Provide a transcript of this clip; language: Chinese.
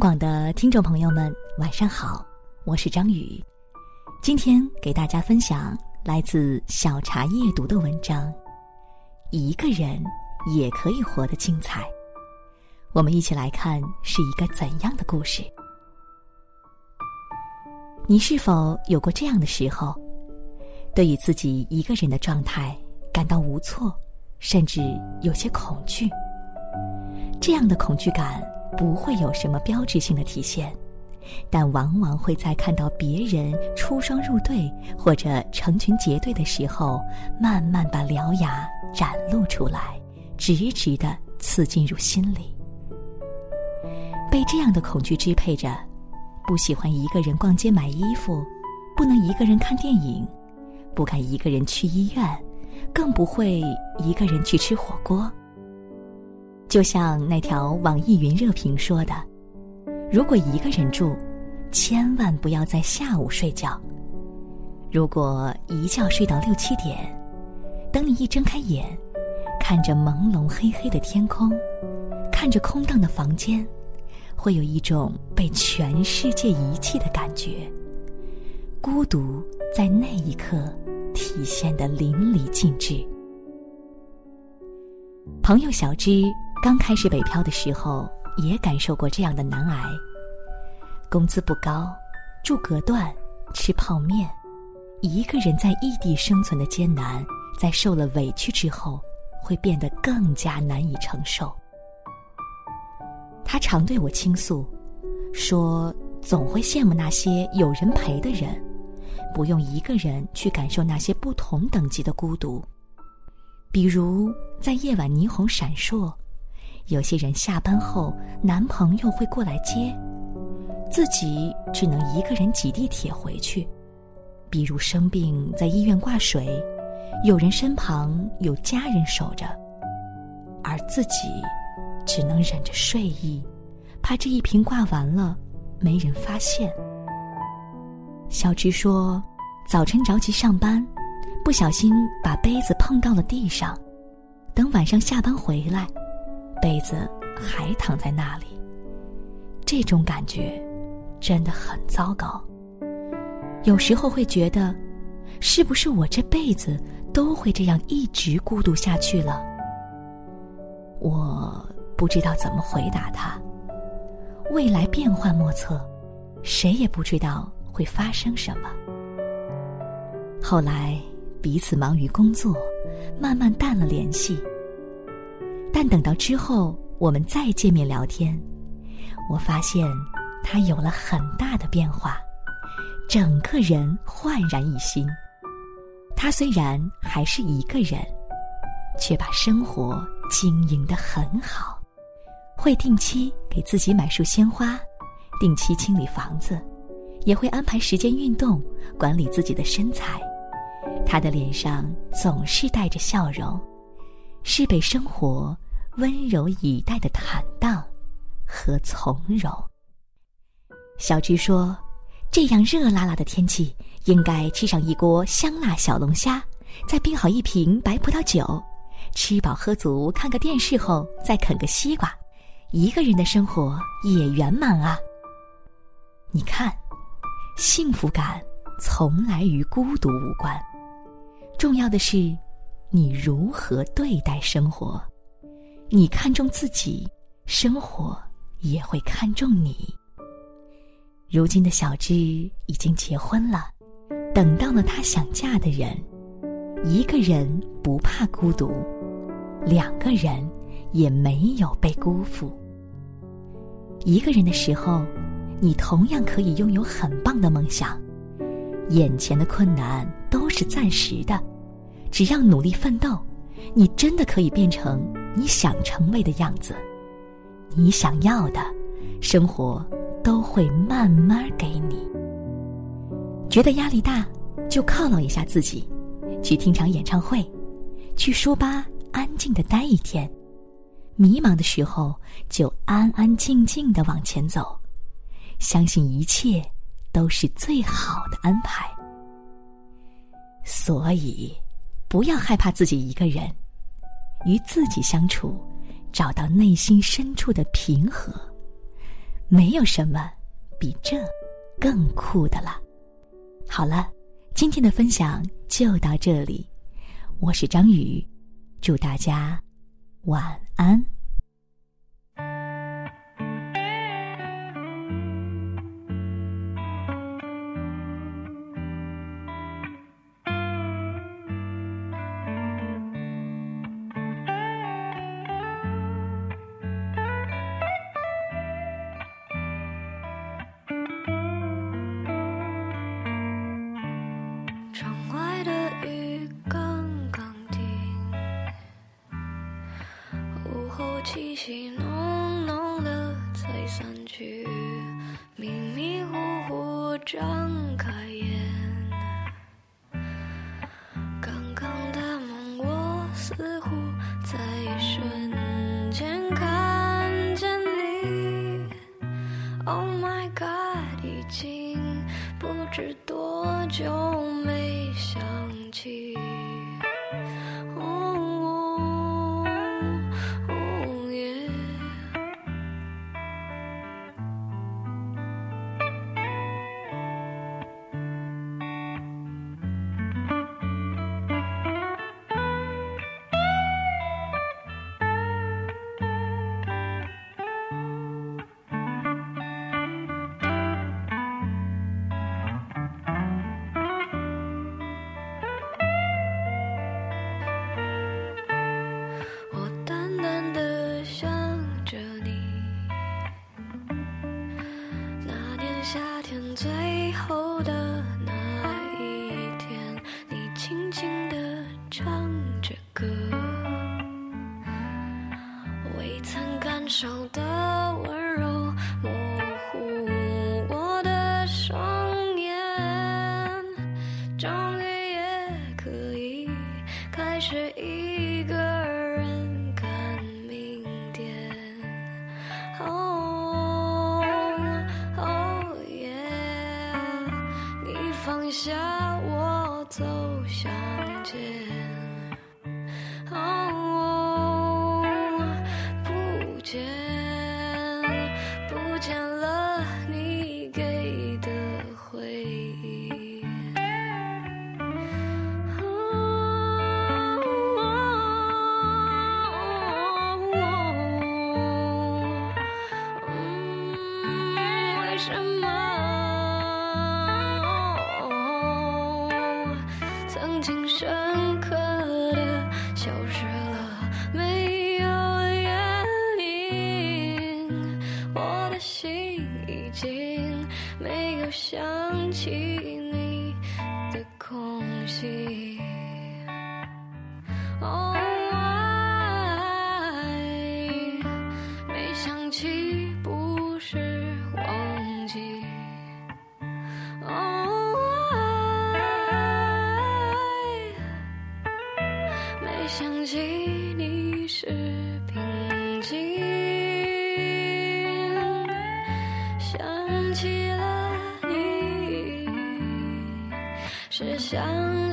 广的听众朋友们，晚上好，我是张宇，今天给大家分享来自小茶夜读的文章。一个人也可以活得精彩。我们一起来看是一个怎样的故事？你是否有过这样的时候，对于自己一个人的状态感到无措，甚至有些恐惧？这样的恐惧感不会有什么标志性的体现，但往往会在看到别人出双入对或者成群结队的时候，慢慢把獠牙展露出来，直直的刺进入心里。被这样的恐惧支配着，不喜欢一个人逛街买衣服，不能一个人看电影，不敢一个人去医院，更不会一个人去吃火锅。就像那条网易云热评说的：“如果一个人住，千万不要在下午睡觉。如果一觉睡到六七点，等你一睁开眼，看着朦胧黑黑的天空，看着空荡的房间，会有一种被全世界遗弃的感觉。孤独在那一刻体现的淋漓尽致。”朋友小芝。刚开始北漂的时候，也感受过这样的难挨。工资不高，住隔断，吃泡面，一个人在异地生存的艰难，在受了委屈之后，会变得更加难以承受。他常对我倾诉，说总会羡慕那些有人陪的人，不用一个人去感受那些不同等级的孤独，比如在夜晚霓虹闪烁。有些人下班后，男朋友会过来接，自己只能一个人挤地铁回去。比如生病在医院挂水，有人身旁有家人守着，而自己只能忍着睡意，怕这一瓶挂完了没人发现。小芝说，早晨着急上班，不小心把杯子碰到了地上，等晚上下班回来。杯子还躺在那里，这种感觉真的很糟糕。有时候会觉得，是不是我这辈子都会这样一直孤独下去了？我不知道怎么回答他。未来变幻莫测，谁也不知道会发生什么。后来彼此忙于工作，慢慢淡了联系。但等到之后，我们再见面聊天，我发现他有了很大的变化，整个人焕然一新。他虽然还是一个人，却把生活经营得很好，会定期给自己买束鲜花，定期清理房子，也会安排时间运动，管理自己的身材。他的脸上总是带着笑容，是被生活。温柔以待的坦荡和从容。小菊说：“这样热辣辣的天气，应该吃上一锅香辣小龙虾，再冰好一瓶白葡萄酒，吃饱喝足，看个电视后再啃个西瓜，一个人的生活也圆满啊！你看，幸福感从来与孤独无关，重要的是你如何对待生活。”你看重自己，生活也会看重你。如今的小芝已经结婚了，等到了她想嫁的人。一个人不怕孤独，两个人也没有被辜负。一个人的时候，你同样可以拥有很棒的梦想。眼前的困难都是暂时的，只要努力奋斗。你真的可以变成你想成为的样子，你想要的，生活都会慢慢给你。觉得压力大，就犒劳一下自己，去听场演唱会，去书吧安静的待一天。迷茫的时候，就安安静静的往前走，相信一切都是最好的安排。所以。不要害怕自己一个人，与自己相处，找到内心深处的平和。没有什么比这更酷的了。好了，今天的分享就到这里，我是张宇，祝大家晚安。气息浓浓的才散去，迷迷糊糊张开眼，刚刚的梦我似乎在一瞬间看见你。Oh my god，已经不知多久没想起。这个。什么曾经深刻的消失了没有原因我的心已经没有想起你的空隙。想。